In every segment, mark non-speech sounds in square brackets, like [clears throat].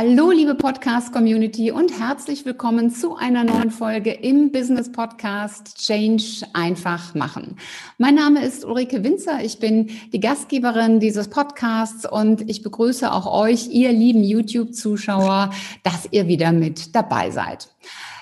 Hallo, liebe Podcast-Community und herzlich willkommen zu einer neuen Folge im Business Podcast Change einfach machen. Mein Name ist Ulrike Winzer. Ich bin die Gastgeberin dieses Podcasts und ich begrüße auch euch, ihr lieben YouTube-Zuschauer, dass ihr wieder mit dabei seid.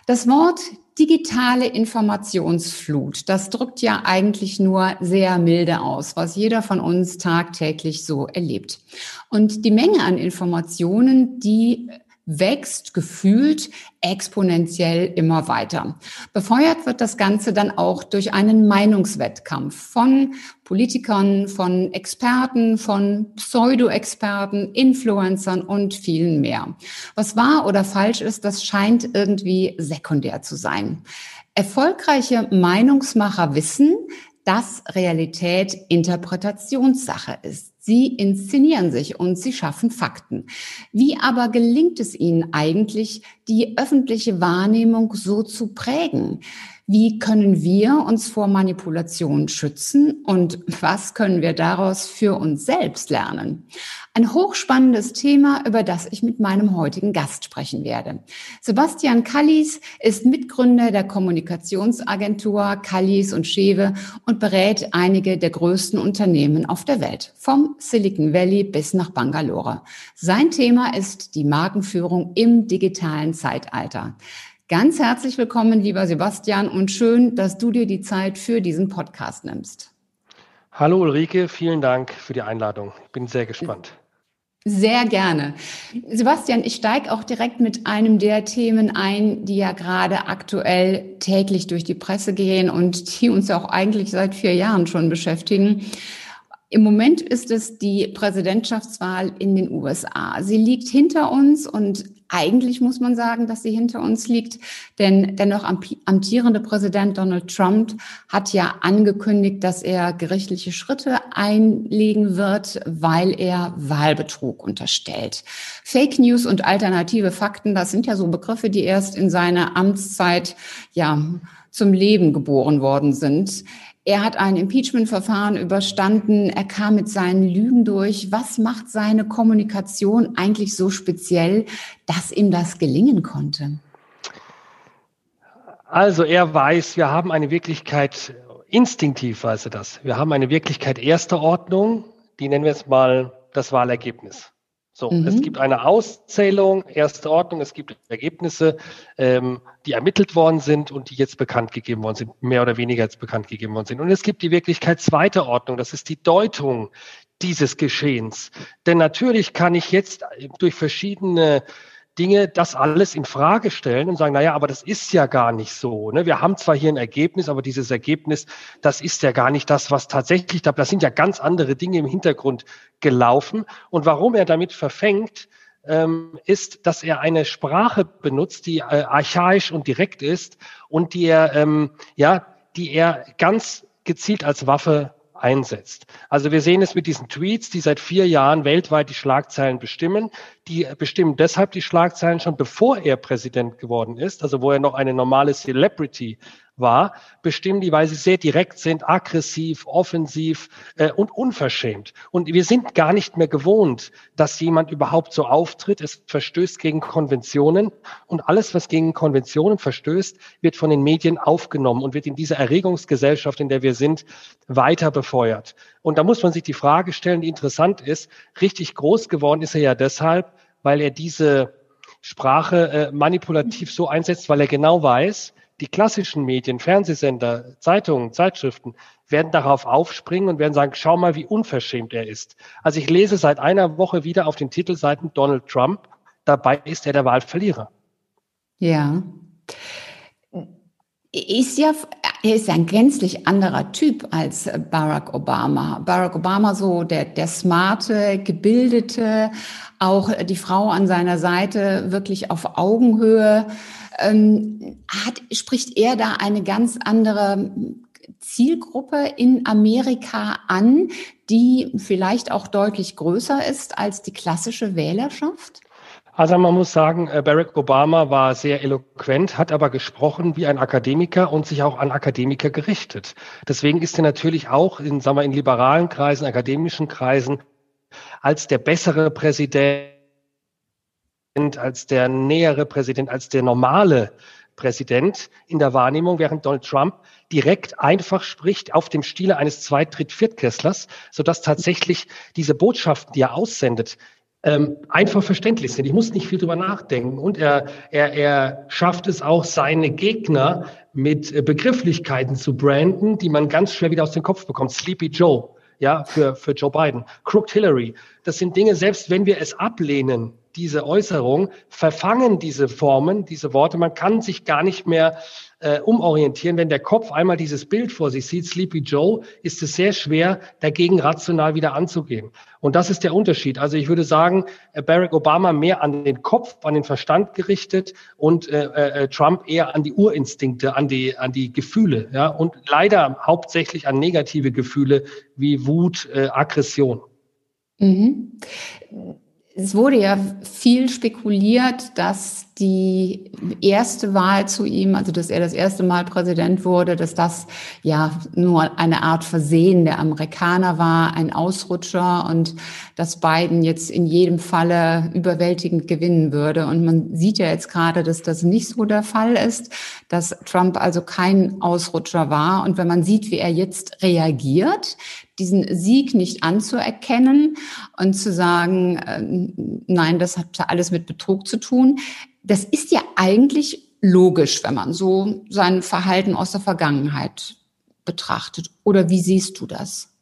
Das Wort digitale Informationsflut, das drückt ja eigentlich nur sehr milde aus, was jeder von uns tagtäglich so erlebt. Und die Menge an Informationen, die wächst gefühlt exponentiell immer weiter. Befeuert wird das Ganze dann auch durch einen Meinungswettkampf von Politikern, von Experten, von Pseudo-Experten, Influencern und vielen mehr. Was wahr oder falsch ist, das scheint irgendwie sekundär zu sein. Erfolgreiche Meinungsmacher wissen, dass Realität Interpretationssache ist. Sie inszenieren sich und sie schaffen Fakten. Wie aber gelingt es ihnen eigentlich, die öffentliche Wahrnehmung so zu prägen? Wie können wir uns vor Manipulation schützen und was können wir daraus für uns selbst lernen? Ein hochspannendes Thema, über das ich mit meinem heutigen Gast sprechen werde. Sebastian Kallis ist Mitgründer der Kommunikationsagentur Kallis und Schewe und berät einige der größten Unternehmen auf der Welt, vom Silicon Valley bis nach Bangalore. Sein Thema ist die Markenführung im digitalen Zeitalter. Ganz herzlich willkommen, lieber Sebastian, und schön, dass du dir die Zeit für diesen Podcast nimmst. Hallo Ulrike, vielen Dank für die Einladung. Ich bin sehr gespannt. Sehr gerne. Sebastian, ich steige auch direkt mit einem der Themen ein, die ja gerade aktuell täglich durch die Presse gehen und die uns ja auch eigentlich seit vier Jahren schon beschäftigen. Im Moment ist es die Präsidentschaftswahl in den USA. Sie liegt hinter uns und eigentlich muss man sagen, dass sie hinter uns liegt, denn der noch amtierende Präsident Donald Trump hat ja angekündigt, dass er gerichtliche Schritte einlegen wird, weil er Wahlbetrug unterstellt. Fake News und alternative Fakten, das sind ja so Begriffe, die erst in seiner Amtszeit ja zum Leben geboren worden sind. Er hat ein Impeachment-Verfahren überstanden. Er kam mit seinen Lügen durch. Was macht seine Kommunikation eigentlich so speziell, dass ihm das gelingen konnte? Also er weiß, wir haben eine Wirklichkeit, instinktiv weiß er das. Wir haben eine Wirklichkeit erster Ordnung, die nennen wir jetzt mal das Wahlergebnis. So, mhm. es gibt eine Auszählung, erste Ordnung, es gibt Ergebnisse, ähm, die ermittelt worden sind und die jetzt bekannt gegeben worden sind, mehr oder weniger jetzt bekannt gegeben worden sind. Und es gibt die Wirklichkeit zweiter Ordnung, das ist die Deutung dieses Geschehens. Denn natürlich kann ich jetzt durch verschiedene Dinge das alles in Frage stellen und sagen, na ja, aber das ist ja gar nicht so. Ne? Wir haben zwar hier ein Ergebnis, aber dieses Ergebnis, das ist ja gar nicht das, was tatsächlich da, das sind ja ganz andere Dinge im Hintergrund gelaufen. Und warum er damit verfängt, ähm, ist, dass er eine Sprache benutzt, die äh, archaisch und direkt ist und die er, ähm, ja, die er ganz gezielt als Waffe einsetzt. Also wir sehen es mit diesen Tweets, die seit vier Jahren weltweit die Schlagzeilen bestimmen. Die bestimmen deshalb die Schlagzeilen schon bevor er Präsident geworden ist, also wo er noch eine normale Celebrity war, bestimmen die, weil sie sehr direkt sind, aggressiv, offensiv äh, und unverschämt. Und wir sind gar nicht mehr gewohnt, dass jemand überhaupt so auftritt. Es verstößt gegen Konventionen und alles, was gegen Konventionen verstößt, wird von den Medien aufgenommen und wird in dieser Erregungsgesellschaft, in der wir sind, weiter befeuert. Und da muss man sich die Frage stellen, die interessant ist, richtig groß geworden ist er ja deshalb, weil er diese Sprache äh, manipulativ so einsetzt, weil er genau weiß, die klassischen Medien, Fernsehsender, Zeitungen, Zeitschriften werden darauf aufspringen und werden sagen, schau mal, wie unverschämt er ist. Also ich lese seit einer Woche wieder auf den Titelseiten Donald Trump, dabei ist er der Wahlverlierer. Ja. Ist ja, er ist ja ein gänzlich anderer Typ als Barack Obama. Barack Obama so der, der smarte, gebildete, auch die Frau an seiner Seite wirklich auf Augenhöhe ähm, hat, spricht er da eine ganz andere Zielgruppe in Amerika an, die vielleicht auch deutlich größer ist als die klassische Wählerschaft? Also man muss sagen, äh, Barack Obama war sehr eloquent, hat aber gesprochen wie ein Akademiker und sich auch an Akademiker gerichtet. Deswegen ist er natürlich auch in, sagen wir, in liberalen Kreisen, akademischen Kreisen als der bessere Präsident, als der nähere Präsident, als der normale Präsident in der Wahrnehmung, während Donald Trump direkt einfach spricht auf dem Stile eines Zweit-, Dritt-, sodass tatsächlich diese Botschaften, die er aussendet, ähm, einfach verständlich sind. Ich muss nicht viel drüber nachdenken. Und er, er, er schafft es auch, seine Gegner mit äh, Begrifflichkeiten zu branden, die man ganz schwer wieder aus dem Kopf bekommt. Sleepy Joe, ja, für, für Joe Biden. Crooked Hillary. Das sind Dinge, selbst wenn wir es ablehnen, diese Äußerung, verfangen diese Formen, diese Worte. Man kann sich gar nicht mehr äh, umorientieren. Wenn der Kopf einmal dieses Bild vor sich sieht, Sleepy Joe, ist es sehr schwer, dagegen rational wieder anzugehen. Und das ist der Unterschied. Also ich würde sagen, äh, Barack Obama mehr an den Kopf, an den Verstand gerichtet und äh, äh, Trump eher an die Urinstinkte, an die, an die Gefühle. Ja? Und leider hauptsächlich an negative Gefühle wie Wut, äh, Aggression. Mhm es wurde ja viel spekuliert, dass die erste Wahl zu ihm, also dass er das erste Mal Präsident wurde, dass das ja nur eine Art Versehen der Amerikaner war, ein Ausrutscher und dass Biden jetzt in jedem Falle überwältigend gewinnen würde. Und man sieht ja jetzt gerade, dass das nicht so der Fall ist, dass Trump also kein Ausrutscher war. Und wenn man sieht, wie er jetzt reagiert, diesen Sieg nicht anzuerkennen und zu sagen, äh, nein, das hat alles mit Betrug zu tun, das ist ja eigentlich logisch, wenn man so sein Verhalten aus der Vergangenheit betrachtet. Oder wie siehst du das?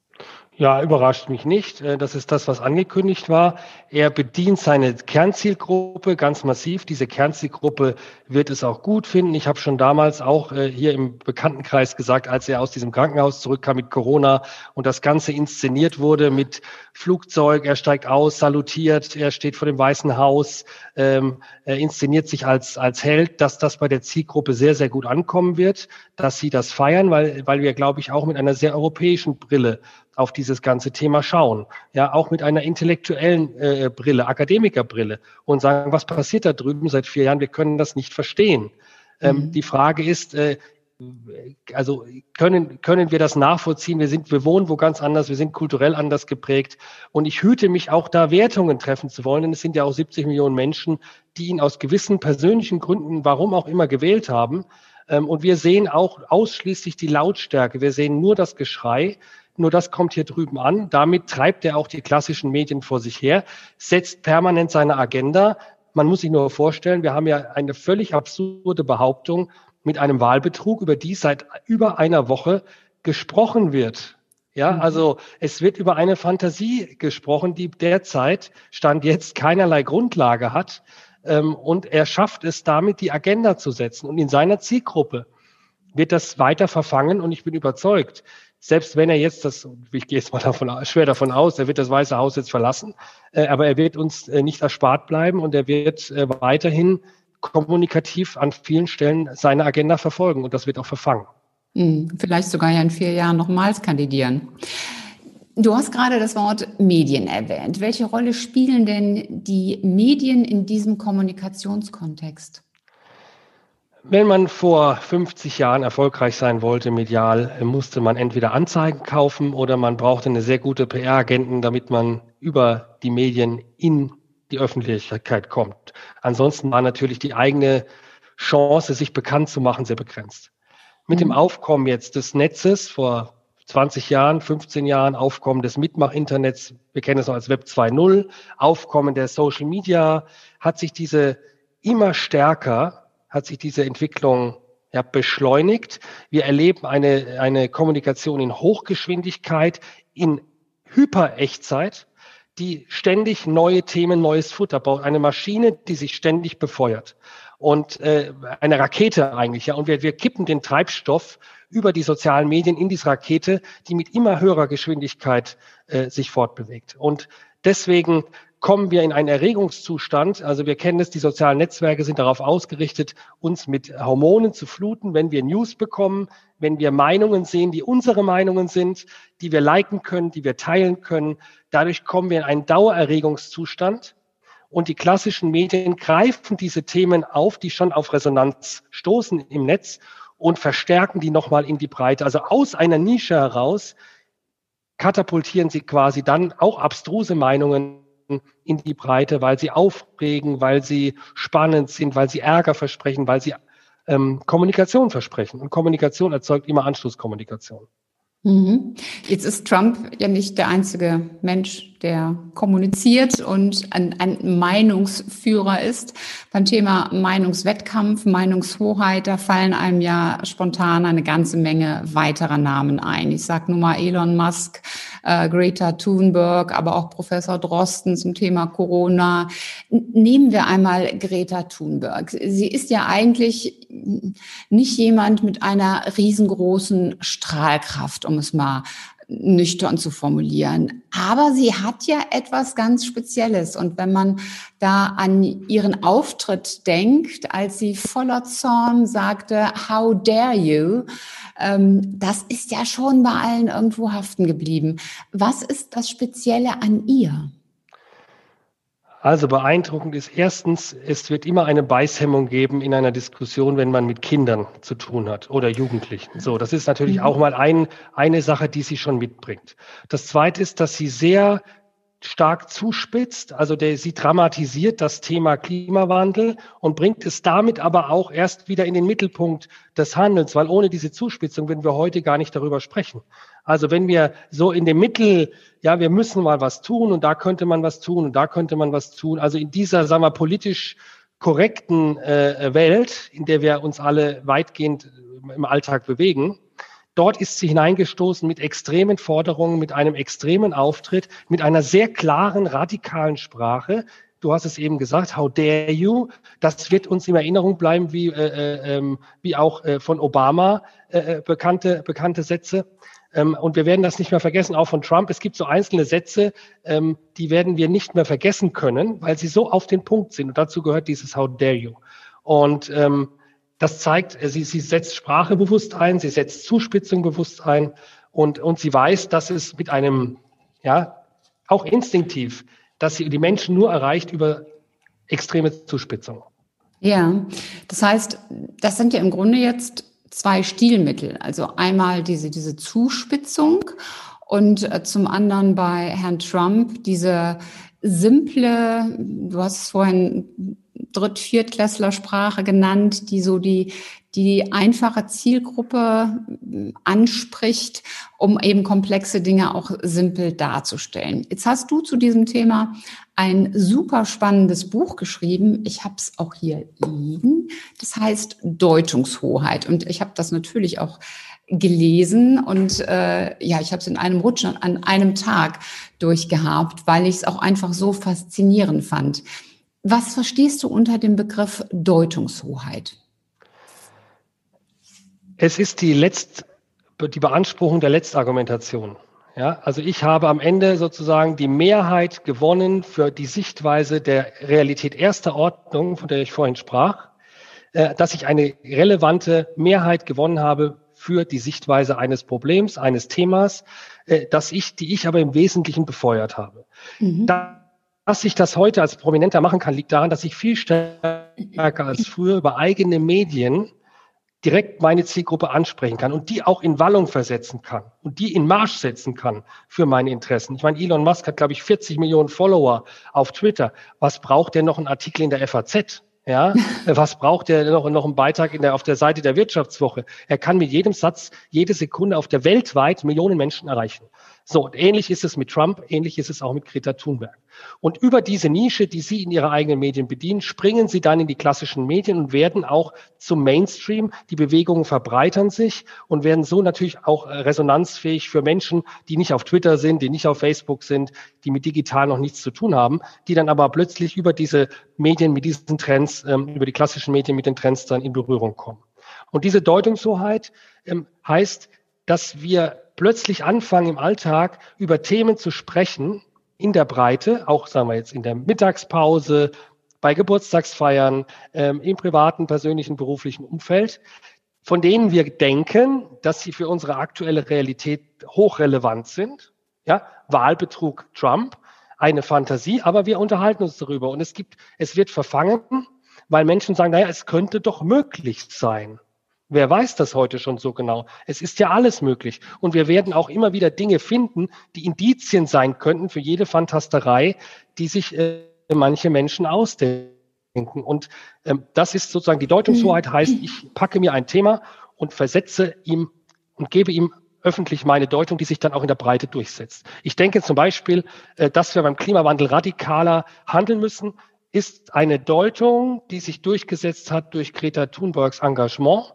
Ja, überrascht mich nicht. Äh, das ist das, was angekündigt war. Er bedient seine Kernzielgruppe ganz massiv. Diese Kernzielgruppe wird es auch gut finden. Ich habe schon damals auch äh, hier im Bekanntenkreis gesagt, als er aus diesem Krankenhaus zurückkam mit Corona und das Ganze inszeniert wurde mit Flugzeug, er steigt aus, salutiert, er steht vor dem Weißen Haus, ähm, er inszeniert sich als, als Held, dass das bei der Zielgruppe sehr, sehr gut ankommen wird, dass sie das feiern, weil, weil wir, glaube ich, auch mit einer sehr europäischen Brille auf dieses ganze Thema schauen. Ja, auch mit einer intellektuellen äh, Brille, Akademikerbrille und sagen, was passiert da drüben seit vier Jahren? Wir können das nicht verstehen. Ähm, mhm. Die Frage ist, äh, also können, können wir das nachvollziehen? Wir sind, wir wohnen wo ganz anders, wir sind kulturell anders geprägt. Und ich hüte mich auch da Wertungen treffen zu wollen, denn es sind ja auch 70 Millionen Menschen, die ihn aus gewissen persönlichen Gründen, warum auch immer, gewählt haben. Ähm, und wir sehen auch ausschließlich die Lautstärke. Wir sehen nur das Geschrei. Nur das kommt hier drüben an. Damit treibt er auch die klassischen Medien vor sich her, setzt permanent seine Agenda. Man muss sich nur vorstellen, wir haben ja eine völlig absurde Behauptung mit einem Wahlbetrug, über die seit über einer Woche gesprochen wird. Ja, mhm. also es wird über eine Fantasie gesprochen, die derzeit Stand jetzt keinerlei Grundlage hat. Ähm, und er schafft es damit, die Agenda zu setzen. Und in seiner Zielgruppe wird das weiter verfangen. Und ich bin überzeugt, selbst wenn er jetzt das, ich gehe jetzt mal davon, schwer davon aus, er wird das Weiße Haus jetzt verlassen, äh, aber er wird uns äh, nicht erspart bleiben und er wird äh, weiterhin kommunikativ an vielen Stellen seine Agenda verfolgen und das wird auch verfangen. Hm, vielleicht sogar ja in vier Jahren nochmals kandidieren. Du hast gerade das Wort Medien erwähnt. Welche Rolle spielen denn die Medien in diesem Kommunikationskontext? Wenn man vor 50 Jahren erfolgreich sein wollte medial, musste man entweder Anzeigen kaufen oder man brauchte eine sehr gute PR-Agenten, damit man über die Medien in die Öffentlichkeit kommt. Ansonsten war natürlich die eigene Chance, sich bekannt zu machen, sehr begrenzt. Mit dem mhm. Aufkommen jetzt des Netzes vor 20 Jahren, 15 Jahren, Aufkommen des Mitmach-Internets, wir kennen es noch als Web 2.0, Aufkommen der Social Media, hat sich diese immer stärker hat sich diese Entwicklung ja, beschleunigt. Wir erleben eine, eine Kommunikation in Hochgeschwindigkeit, in Hyperechtzeit, die ständig neue Themen, neues Futter baut. Eine Maschine, die sich ständig befeuert. Und äh, eine Rakete eigentlich, ja. Und wir, wir kippen den Treibstoff über die sozialen Medien in diese Rakete, die mit immer höherer Geschwindigkeit äh, sich fortbewegt. Und deswegen kommen wir in einen Erregungszustand. Also wir kennen es, die sozialen Netzwerke sind darauf ausgerichtet, uns mit Hormonen zu fluten, wenn wir News bekommen, wenn wir Meinungen sehen, die unsere Meinungen sind, die wir liken können, die wir teilen können. Dadurch kommen wir in einen Dauererregungszustand. Und die klassischen Medien greifen diese Themen auf, die schon auf Resonanz stoßen im Netz und verstärken die nochmal in die Breite. Also aus einer Nische heraus katapultieren sie quasi dann auch abstruse Meinungen in die Breite, weil sie aufregen, weil sie spannend sind, weil sie Ärger versprechen, weil sie ähm, Kommunikation versprechen. Und Kommunikation erzeugt immer Anschlusskommunikation. Mhm. Jetzt ist Trump ja nicht der einzige Mensch, der kommuniziert und ein, ein, Meinungsführer ist. Beim Thema Meinungswettkampf, Meinungshoheit, da fallen einem ja spontan eine ganze Menge weiterer Namen ein. Ich sage nur mal Elon Musk, äh, Greta Thunberg, aber auch Professor Drosten zum Thema Corona. Nehmen wir einmal Greta Thunberg. Sie ist ja eigentlich nicht jemand mit einer riesengroßen Strahlkraft, um es mal nüchtern zu formulieren. Aber sie hat ja etwas ganz Spezielles. Und wenn man da an ihren Auftritt denkt, als sie voller Zorn sagte, How dare you? Ähm, das ist ja schon bei allen irgendwo haften geblieben. Was ist das Spezielle an ihr? Also beeindruckend ist erstens, es wird immer eine Beißhemmung geben in einer Diskussion, wenn man mit Kindern zu tun hat oder Jugendlichen. So, das ist natürlich mhm. auch mal ein, eine Sache, die sie schon mitbringt. Das zweite ist, dass sie sehr stark zuspitzt. Also der, sie dramatisiert das Thema Klimawandel und bringt es damit aber auch erst wieder in den Mittelpunkt des Handelns, weil ohne diese Zuspitzung würden wir heute gar nicht darüber sprechen. Also wenn wir so in dem Mittel, ja, wir müssen mal was tun und da könnte man was tun und da könnte man was tun. Also in dieser, sagen wir, politisch korrekten äh, Welt, in der wir uns alle weitgehend im Alltag bewegen, Dort ist sie hineingestoßen mit extremen Forderungen, mit einem extremen Auftritt, mit einer sehr klaren, radikalen Sprache. Du hast es eben gesagt, how dare you? Das wird uns in Erinnerung bleiben, wie, äh, äh, ähm, wie auch äh, von Obama äh, äh, bekannte, bekannte Sätze. Ähm, und wir werden das nicht mehr vergessen, auch von Trump. Es gibt so einzelne Sätze, ähm, die werden wir nicht mehr vergessen können, weil sie so auf den Punkt sind. Und dazu gehört dieses How dare you? Und ähm, das zeigt, äh, sie, sie setzt Sprache bewusst ein, sie setzt Zuspitzung bewusst ein und, und sie weiß, dass es mit einem, ja, auch instinktiv, dass sie die Menschen nur erreicht über extreme Zuspitzung. Ja, das heißt, das sind ja im Grunde jetzt zwei Stilmittel. Also einmal diese, diese Zuspitzung und äh, zum anderen bei Herrn Trump diese simple, du hast es vorhin Dritt-, Viertklässlersprache genannt, die so die, die einfache Zielgruppe äh, anspricht, um eben komplexe Dinge auch simpel darzustellen. Jetzt hast du zu diesem Thema ein super spannendes Buch geschrieben. Ich habe es auch hier liegen. Das heißt Deutungshoheit. Und ich habe das natürlich auch gelesen und äh, ja, ich habe es in einem Rutsch an einem Tag durchgehabt, weil ich es auch einfach so faszinierend fand. Was verstehst du unter dem Begriff Deutungshoheit? Es ist die, Letzt, die Beanspruchung der Letztargumentation. Ja, also ich habe am Ende sozusagen die Mehrheit gewonnen für die Sichtweise der Realität erster Ordnung, von der ich vorhin sprach, äh, dass ich eine relevante Mehrheit gewonnen habe für die Sichtweise eines Problems, eines Themas, äh, dass ich, die ich aber im Wesentlichen befeuert habe. Mhm. Da dass ich das heute als Prominenter machen kann, liegt daran, dass ich viel stärker als früher über eigene Medien direkt meine Zielgruppe ansprechen kann und die auch in Wallung versetzen kann und die in Marsch setzen kann für meine Interessen. Ich meine, Elon Musk hat, glaube ich, 40 Millionen Follower auf Twitter. Was braucht der noch einen Artikel in der FAZ? Ja, [laughs] was braucht er noch, noch einen Beitrag in der, auf der Seite der Wirtschaftswoche? Er kann mit jedem Satz jede Sekunde auf der weltweit Millionen Menschen erreichen. So, und ähnlich ist es mit Trump, ähnlich ist es auch mit Greta Thunberg. Und über diese Nische, die Sie in Ihre eigenen Medien bedienen, springen Sie dann in die klassischen Medien und werden auch zum Mainstream. Die Bewegungen verbreitern sich und werden so natürlich auch äh, resonanzfähig für Menschen, die nicht auf Twitter sind, die nicht auf Facebook sind, die mit digital noch nichts zu tun haben, die dann aber plötzlich über diese Medien, mit diesen Trends, ähm, über die klassischen Medien mit den Trends dann in Berührung kommen. Und diese Deutungshoheit ähm, heißt, dass wir plötzlich anfangen im Alltag über Themen zu sprechen, in der Breite, auch sagen wir jetzt in der Mittagspause, bei Geburtstagsfeiern, ähm, im privaten, persönlichen, beruflichen Umfeld, von denen wir denken, dass sie für unsere aktuelle Realität hochrelevant sind. Ja, Wahlbetrug Trump, eine Fantasie, aber wir unterhalten uns darüber und es gibt, es wird verfangen, weil Menschen sagen, naja, es könnte doch möglich sein. Wer weiß das heute schon so genau? Es ist ja alles möglich. Und wir werden auch immer wieder Dinge finden, die Indizien sein könnten für jede Fantasterei, die sich äh, manche Menschen ausdenken. Und ähm, das ist sozusagen die Deutungshoheit, heißt, ich packe mir ein Thema und versetze ihm und gebe ihm öffentlich meine Deutung, die sich dann auch in der Breite durchsetzt. Ich denke zum Beispiel, äh, dass wir beim Klimawandel radikaler handeln müssen, ist eine Deutung, die sich durchgesetzt hat durch Greta Thunbergs Engagement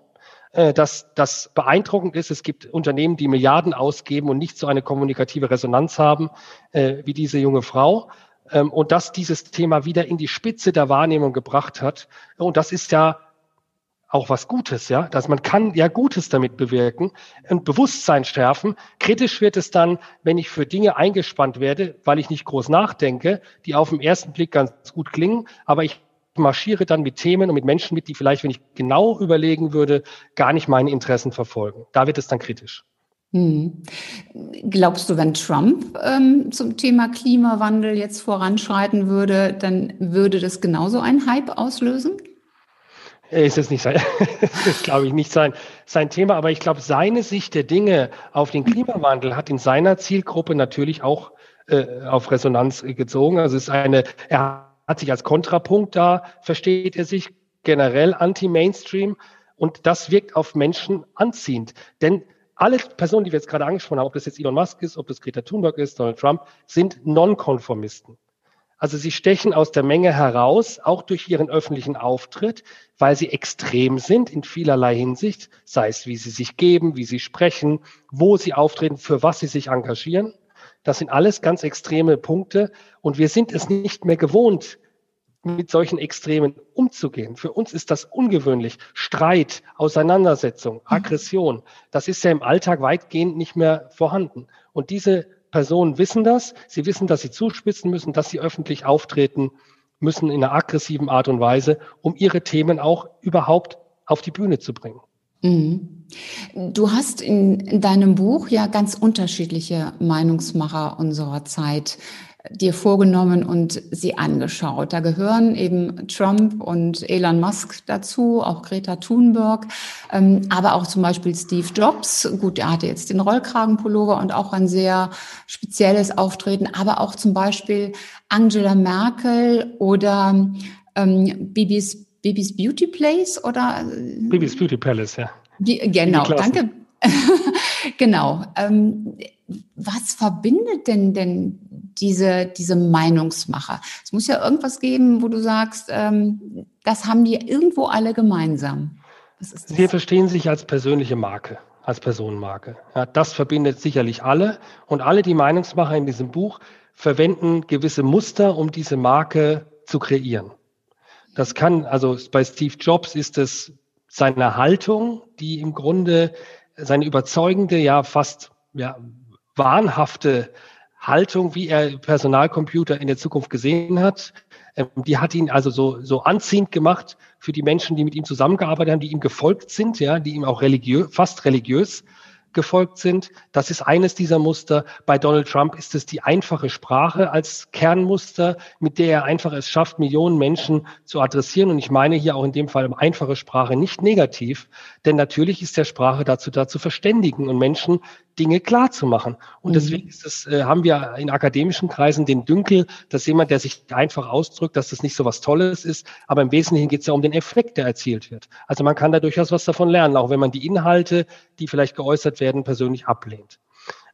dass das beeindruckend ist. Es gibt Unternehmen, die Milliarden ausgeben und nicht so eine kommunikative Resonanz haben äh, wie diese junge Frau. Ähm, und dass dieses Thema wieder in die Spitze der Wahrnehmung gebracht hat. Und das ist ja auch was Gutes, ja, dass man kann ja Gutes damit bewirken und Bewusstsein schärfen. Kritisch wird es dann, wenn ich für Dinge eingespannt werde, weil ich nicht groß nachdenke, die auf den ersten Blick ganz gut klingen, aber ich marschiere dann mit Themen und mit Menschen mit, die vielleicht, wenn ich genau überlegen würde, gar nicht meine Interessen verfolgen. Da wird es dann kritisch. Hm. Glaubst du, wenn Trump ähm, zum Thema Klimawandel jetzt voranschreiten würde, dann würde das genauso einen Hype auslösen? Ist es nicht sein, [laughs] ist, glaube ich, nicht sein, sein Thema, aber ich glaube, seine Sicht der Dinge auf den Klimawandel hat in seiner Zielgruppe natürlich auch äh, auf Resonanz gezogen. Also es ist eine, er hat sich als Kontrapunkt da, versteht er sich generell anti-Mainstream und das wirkt auf Menschen anziehend. Denn alle Personen, die wir jetzt gerade angesprochen haben, ob das jetzt Elon Musk ist, ob das Greta Thunberg ist, Donald Trump, sind Nonkonformisten. Also sie stechen aus der Menge heraus, auch durch ihren öffentlichen Auftritt, weil sie extrem sind in vielerlei Hinsicht, sei es wie sie sich geben, wie sie sprechen, wo sie auftreten, für was sie sich engagieren. Das sind alles ganz extreme Punkte und wir sind es nicht mehr gewohnt, mit solchen Extremen umzugehen. Für uns ist das ungewöhnlich. Streit, Auseinandersetzung, mhm. Aggression, das ist ja im Alltag weitgehend nicht mehr vorhanden. Und diese Personen wissen das. Sie wissen, dass sie zuspitzen müssen, dass sie öffentlich auftreten müssen in einer aggressiven Art und Weise, um ihre Themen auch überhaupt auf die Bühne zu bringen. Mhm. Du hast in, in, deinem Buch ja ganz unterschiedliche Meinungsmacher unserer Zeit dir vorgenommen und sie angeschaut. Da gehören eben Trump und Elon Musk dazu, auch Greta Thunberg, ähm, aber auch zum Beispiel Steve Jobs. Gut, er hatte jetzt den Rollkragenpullover und auch ein sehr spezielles Auftreten, aber auch zum Beispiel Angela Merkel oder ähm, Bibis Bibis Beauty Place oder? Bibis Beauty Palace, ja. Die, genau, danke. [laughs] genau. Ähm, was verbindet denn denn diese, diese Meinungsmacher? Es muss ja irgendwas geben, wo du sagst, ähm, das haben die irgendwo alle gemeinsam. Sie verstehen sich als persönliche Marke, als Personenmarke. Ja, das verbindet sicherlich alle. Und alle die Meinungsmacher in diesem Buch verwenden gewisse Muster, um diese Marke zu kreieren. Das kann, also bei Steve Jobs ist es seine Haltung, die im Grunde seine überzeugende, ja fast ja, wahnhafte Haltung, wie er Personalcomputer in der Zukunft gesehen hat, ähm, die hat ihn also so, so anziehend gemacht für die Menschen, die mit ihm zusammengearbeitet haben, die ihm gefolgt sind, ja, die ihm auch religiös, fast religiös gefolgt sind. Das ist eines dieser Muster. Bei Donald Trump ist es die einfache Sprache als Kernmuster, mit der er einfach es schafft, Millionen Menschen zu adressieren. Und ich meine hier auch in dem Fall einfache Sprache nicht negativ, denn natürlich ist der Sprache dazu da zu verständigen und Menschen Dinge klar zu machen. Und mhm. deswegen ist es, äh, haben wir in akademischen Kreisen den Dünkel, dass jemand, der sich einfach ausdrückt, dass das nicht so was Tolles ist, aber im Wesentlichen geht es ja um den Effekt, der erzielt wird. Also man kann da durchaus was davon lernen, auch wenn man die Inhalte, die vielleicht geäußert werden, persönlich ablehnt.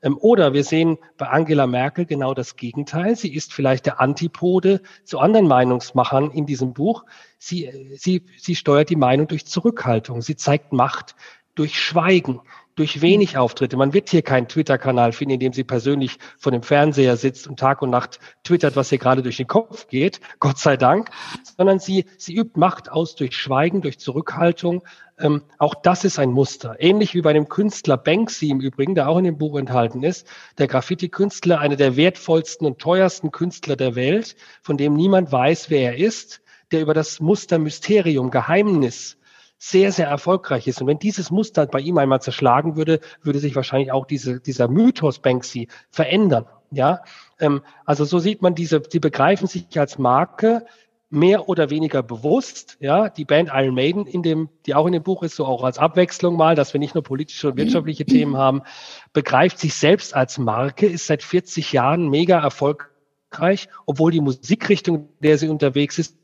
Ähm, oder wir sehen bei Angela Merkel genau das Gegenteil. Sie ist vielleicht der Antipode zu anderen Meinungsmachern in diesem Buch. Sie, sie, sie steuert die Meinung durch Zurückhaltung. Sie zeigt Macht durch Schweigen. Durch wenig Auftritte. Man wird hier keinen Twitter-Kanal finden, in dem sie persönlich vor dem Fernseher sitzt und Tag und Nacht twittert, was ihr gerade durch den Kopf geht, [laughs] Gott sei Dank, sondern sie, sie übt Macht aus durch Schweigen, durch Zurückhaltung. Ähm, auch das ist ein Muster. Ähnlich wie bei dem Künstler Banksy im Übrigen, der auch in dem Buch enthalten ist. Der Graffiti-Künstler, einer der wertvollsten und teuersten Künstler der Welt, von dem niemand weiß, wer er ist, der über das Muster Mysterium, Geheimnis sehr, sehr erfolgreich ist. Und wenn dieses Muster bei ihm einmal zerschlagen würde, würde sich wahrscheinlich auch diese, dieser Mythos Banksy verändern. Ja, ähm, also so sieht man diese, die begreifen sich als Marke mehr oder weniger bewusst. Ja, die Band Iron Maiden in dem, die auch in dem Buch ist, so auch als Abwechslung mal, dass wir nicht nur politische und wirtschaftliche Themen [clears throat] haben, begreift sich selbst als Marke, ist seit 40 Jahren mega erfolgreich, obwohl die Musikrichtung, der sie unterwegs ist,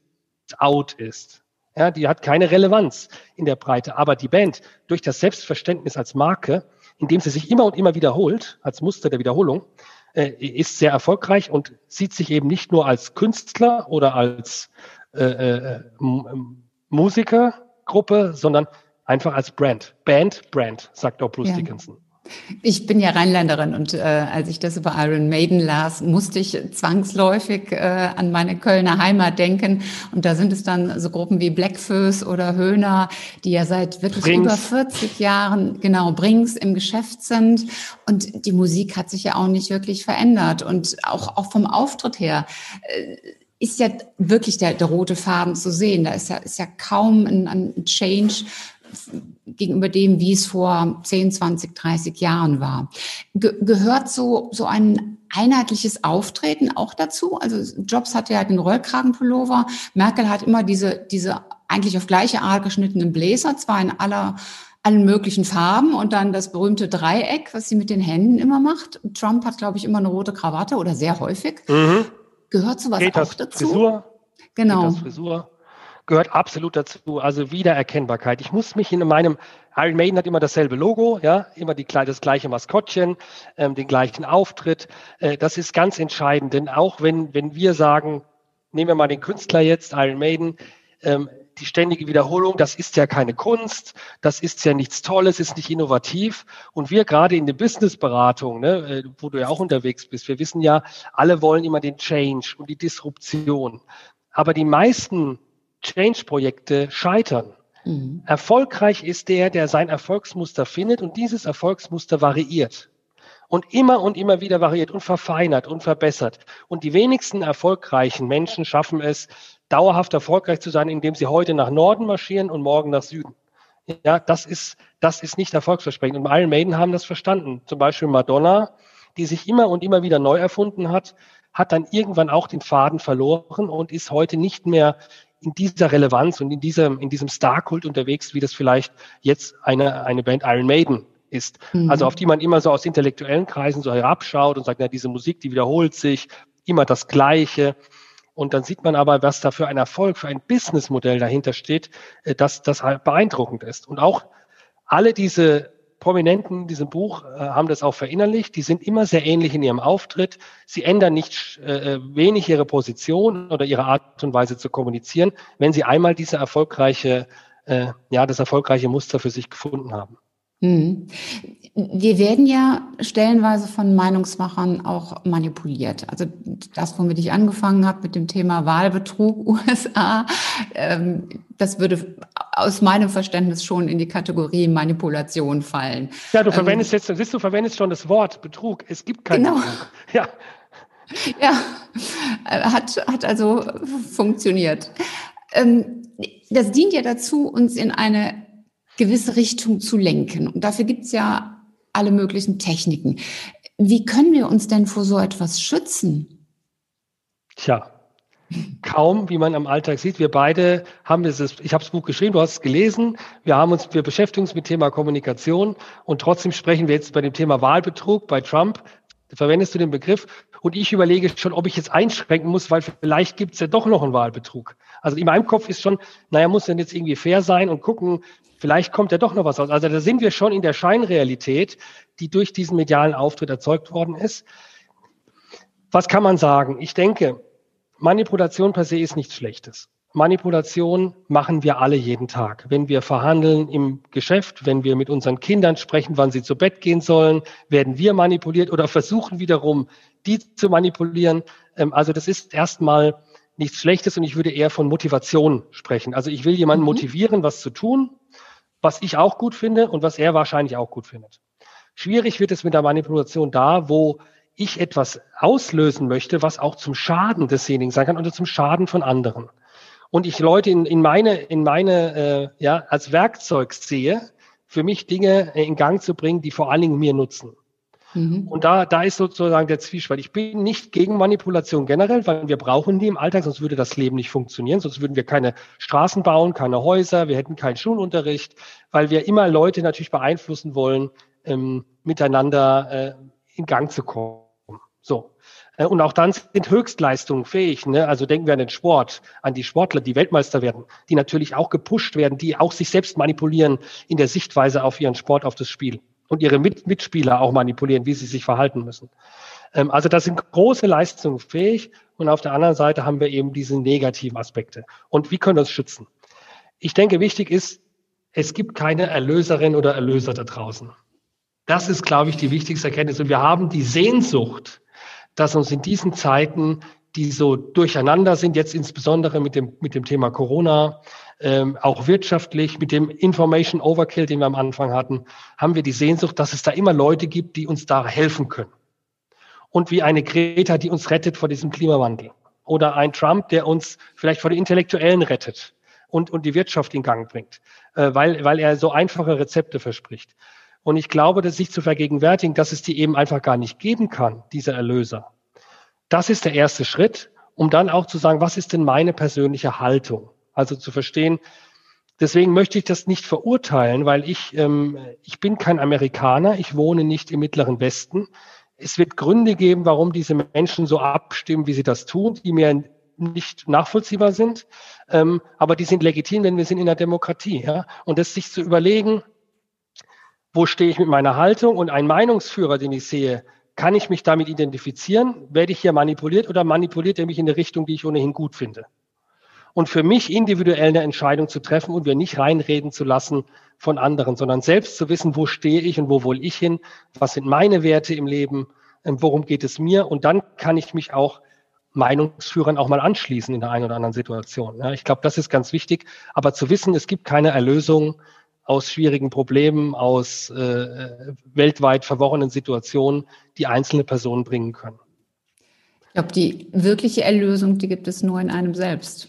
out ist. Ja, die hat keine Relevanz in der Breite. Aber die Band durch das Selbstverständnis als Marke, indem sie sich immer und immer wiederholt, als Muster der Wiederholung, äh, ist sehr erfolgreich und sieht sich eben nicht nur als Künstler oder als äh, äh, Musikergruppe, sondern einfach als Brand. Band, Brand, sagt auch Bruce ja. Dickinson. Ich bin ja Rheinländerin und äh, als ich das über Iron Maiden las, musste ich zwangsläufig äh, an meine Kölner Heimat denken. Und da sind es dann so Gruppen wie Blackfoes oder Höhner, die ja seit wirklich Brings. über 40 Jahren, genau, Brings im Geschäft sind. Und die Musik hat sich ja auch nicht wirklich verändert. Und auch, auch vom Auftritt her. Äh, ist ja wirklich der, der rote Faden zu sehen. Da ist ja, ist ja kaum ein, ein Change gegenüber dem, wie es vor 10, 20, 30 Jahren war. Ge gehört so, so ein einheitliches Auftreten auch dazu? Also Jobs hatte ja den Rollkragenpullover. Merkel hat immer diese, diese eigentlich auf gleiche Art geschnittenen Bläser, zwar in aller allen möglichen Farben und dann das berühmte Dreieck, was sie mit den Händen immer macht. Trump hat, glaube ich, immer eine rote Krawatte oder sehr häufig. Mhm. Gehört sowas Geht auch dazu? Frisur? Genau. Das Frisur? gehört absolut dazu. Also Wiedererkennbarkeit. Ich muss mich in meinem Iron Maiden hat immer dasselbe Logo, ja, immer die, das gleiche Maskottchen, ähm, den gleichen Auftritt. Äh, das ist ganz entscheidend, denn auch wenn, wenn wir sagen, nehmen wir mal den Künstler jetzt, Iron Maiden, ähm, die ständige Wiederholung, das ist ja keine Kunst, das ist ja nichts Tolles, ist nicht innovativ. Und wir gerade in der Businessberatung, ne, äh, wo du ja auch unterwegs bist, wir wissen ja, alle wollen immer den Change und die Disruption. Aber die meisten Change-Projekte scheitern. Mhm. Erfolgreich ist der, der sein Erfolgsmuster findet und dieses Erfolgsmuster variiert. Und immer und immer wieder variiert und verfeinert und verbessert. Und die wenigsten erfolgreichen Menschen schaffen es, dauerhaft erfolgreich zu sein, indem sie heute nach Norden marschieren und morgen nach Süden. Ja, das ist, das ist nicht erfolgsversprechend. Und Iron Maiden haben das verstanden. Zum Beispiel Madonna, die sich immer und immer wieder neu erfunden hat, hat dann irgendwann auch den Faden verloren und ist heute nicht mehr in dieser Relevanz und in diesem, in diesem Star-Kult unterwegs, wie das vielleicht jetzt eine, eine Band Iron Maiden ist. Mhm. Also auf die man immer so aus intellektuellen Kreisen so herabschaut und sagt, na, diese Musik, die wiederholt sich, immer das Gleiche. Und dann sieht man aber, was da für ein Erfolg, für ein Businessmodell dahinter steht, äh, dass das halt beeindruckend ist. Und auch alle diese Prominenten in diesem Buch äh, haben das auch verinnerlicht. Die sind immer sehr ähnlich in ihrem Auftritt. Sie ändern nicht äh, wenig ihre Position oder ihre Art und Weise zu kommunizieren, wenn sie einmal diese erfolgreiche, äh, ja, das erfolgreiche Muster für sich gefunden haben. Mhm. Wir werden ja stellenweise von Meinungsmachern auch manipuliert. Also das, womit ich angefangen habe mit dem Thema Wahlbetrug [laughs] USA, ähm, das würde aus meinem Verständnis schon in die Kategorie Manipulation fallen. Ja, du verwendest ähm, jetzt, siehst du, verwendest schon das Wort Betrug. Es gibt keinen genau. Betrug. [laughs] Ja. Ja, hat, hat also funktioniert. Ähm, das dient ja dazu, uns in eine gewisse Richtung zu lenken. Und dafür gibt es ja alle möglichen Techniken. Wie können wir uns denn vor so etwas schützen? Tja, kaum, wie man am Alltag sieht. Wir beide haben dieses, ich habe das Buch geschrieben, du hast es gelesen. Wir haben uns, wir beschäftigen uns mit Thema Kommunikation und trotzdem sprechen wir jetzt bei dem Thema Wahlbetrug bei Trump. Verwendest du den Begriff? Und ich überlege schon, ob ich jetzt einschränken muss, weil vielleicht gibt es ja doch noch einen Wahlbetrug. Also in meinem Kopf ist schon, naja, muss denn jetzt irgendwie fair sein und gucken, vielleicht kommt ja doch noch was raus. Also da sind wir schon in der Scheinrealität, die durch diesen medialen Auftritt erzeugt worden ist. Was kann man sagen? Ich denke, Manipulation per se ist nichts Schlechtes. Manipulation machen wir alle jeden Tag. Wenn wir verhandeln im Geschäft, wenn wir mit unseren Kindern sprechen, wann sie zu Bett gehen sollen, werden wir manipuliert oder versuchen wiederum, die zu manipulieren. Ähm, also das ist erstmal nichts Schlechtes und ich würde eher von Motivation sprechen. Also ich will jemanden mhm. motivieren, was zu tun, was ich auch gut finde und was er wahrscheinlich auch gut findet. Schwierig wird es mit der Manipulation da, wo ich etwas auslösen möchte, was auch zum Schaden desjenigen sein kann oder zum Schaden von anderen. Und ich Leute in, in meine, in meine äh, ja, als Werkzeug sehe, für mich Dinge in Gang zu bringen, die vor allen Dingen mir nutzen. Mhm. Und da, da ist sozusagen der Zwiespalt. Ich bin nicht gegen Manipulation generell, weil wir brauchen die im Alltag, sonst würde das Leben nicht funktionieren, sonst würden wir keine Straßen bauen, keine Häuser, wir hätten keinen Schulunterricht, weil wir immer Leute natürlich beeinflussen wollen, ähm, miteinander äh, in Gang zu kommen. So. Äh, und auch dann sind Höchstleistungen fähig. Ne? Also denken wir an den Sport, an die Sportler, die Weltmeister werden, die natürlich auch gepusht werden, die auch sich selbst manipulieren in der Sichtweise auf ihren Sport, auf das Spiel und ihre Mit Mitspieler auch manipulieren, wie sie sich verhalten müssen. Ähm, also da sind große Leistungen fähig und auf der anderen Seite haben wir eben diese negativen Aspekte. Und wie können wir uns schützen? Ich denke, wichtig ist, es gibt keine Erlöserin oder Erlöser da draußen. Das ist, glaube ich, die wichtigste Erkenntnis. Und wir haben die Sehnsucht, dass uns in diesen Zeiten, die so durcheinander sind, jetzt insbesondere mit dem, mit dem Thema Corona, ähm, auch wirtschaftlich, mit dem Information Overkill, den wir am Anfang hatten, haben wir die Sehnsucht, dass es da immer Leute gibt, die uns da helfen können. Und wie eine Greta, die uns rettet vor diesem Klimawandel. Oder ein Trump, der uns vielleicht vor den Intellektuellen rettet und, und die Wirtschaft in Gang bringt, äh, weil, weil er so einfache Rezepte verspricht. Und ich glaube, dass sich zu vergegenwärtigen, dass es die eben einfach gar nicht geben kann, diese Erlöser. Das ist der erste Schritt, um dann auch zu sagen, was ist denn meine persönliche Haltung? Also zu verstehen, deswegen möchte ich das nicht verurteilen, weil ich, ähm, ich bin kein Amerikaner, ich wohne nicht im Mittleren Westen. Es wird Gründe geben, warum diese Menschen so abstimmen, wie sie das tun, die mir nicht nachvollziehbar sind, ähm, aber die sind legitim, denn wir sind in einer Demokratie. Ja? Und das sich zu überlegen, wo stehe ich mit meiner Haltung und ein Meinungsführer, den ich sehe, kann ich mich damit identifizieren? Werde ich hier manipuliert oder manipuliert er mich in eine Richtung, die ich ohnehin gut finde? und für mich individuell eine Entscheidung zu treffen und mir nicht reinreden zu lassen von anderen, sondern selbst zu wissen, wo stehe ich und wo will ich hin, was sind meine Werte im Leben, ähm, worum geht es mir und dann kann ich mich auch Meinungsführern auch mal anschließen in der einen oder anderen Situation. Ja, ich glaube, das ist ganz wichtig, aber zu wissen, es gibt keine Erlösung aus schwierigen Problemen, aus äh, weltweit verworrenen Situationen, die einzelne Personen bringen können. Ich glaube, die wirkliche Erlösung, die gibt es nur in einem selbst.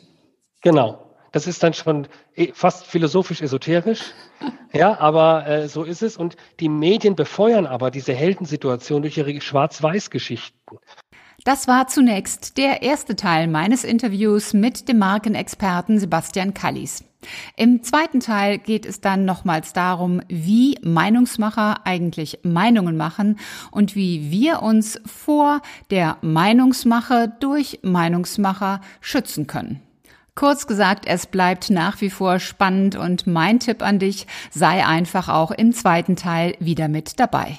Genau. Das ist dann schon eh, fast philosophisch esoterisch. [laughs] Ja, aber äh, so ist es. Und die Medien befeuern aber diese Heldensituation durch ihre Schwarz-Weiß-Geschichten. Das war zunächst der erste Teil meines Interviews mit dem Markenexperten Sebastian Kallis. Im zweiten Teil geht es dann nochmals darum, wie Meinungsmacher eigentlich Meinungen machen und wie wir uns vor der Meinungsmache durch Meinungsmacher schützen können. Kurz gesagt, es bleibt nach wie vor spannend und mein Tipp an dich, sei einfach auch im zweiten Teil wieder mit dabei.